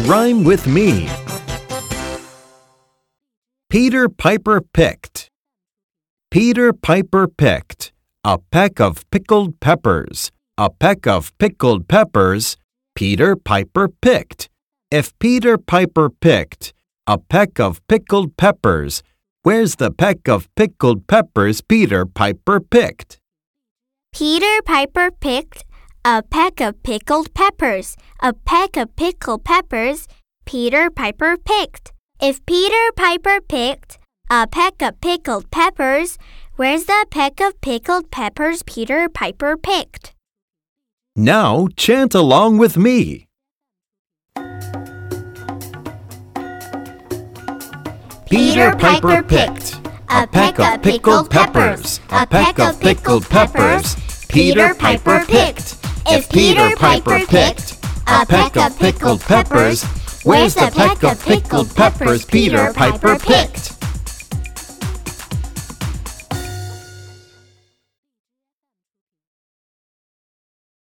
Rhyme with me. Peter Piper picked. Peter Piper picked a peck of pickled peppers. A peck of pickled peppers. Peter Piper picked. If Peter Piper picked a peck of pickled peppers, where's the peck of pickled peppers Peter Piper picked? Peter Piper picked a peck of pickled peppers. A peck of pickled peppers Peter Piper picked. If Peter Piper picked a peck of pickled peppers, where's the peck of pickled peppers Peter Piper picked? Now chant along with me. Peter Piper picked a peck of pickled peppers. A peck of pickled peppers Peter Piper picked. If Peter Piper picked a peck of pickled peppers, where's the peck of pickled peppers Peter Piper picked?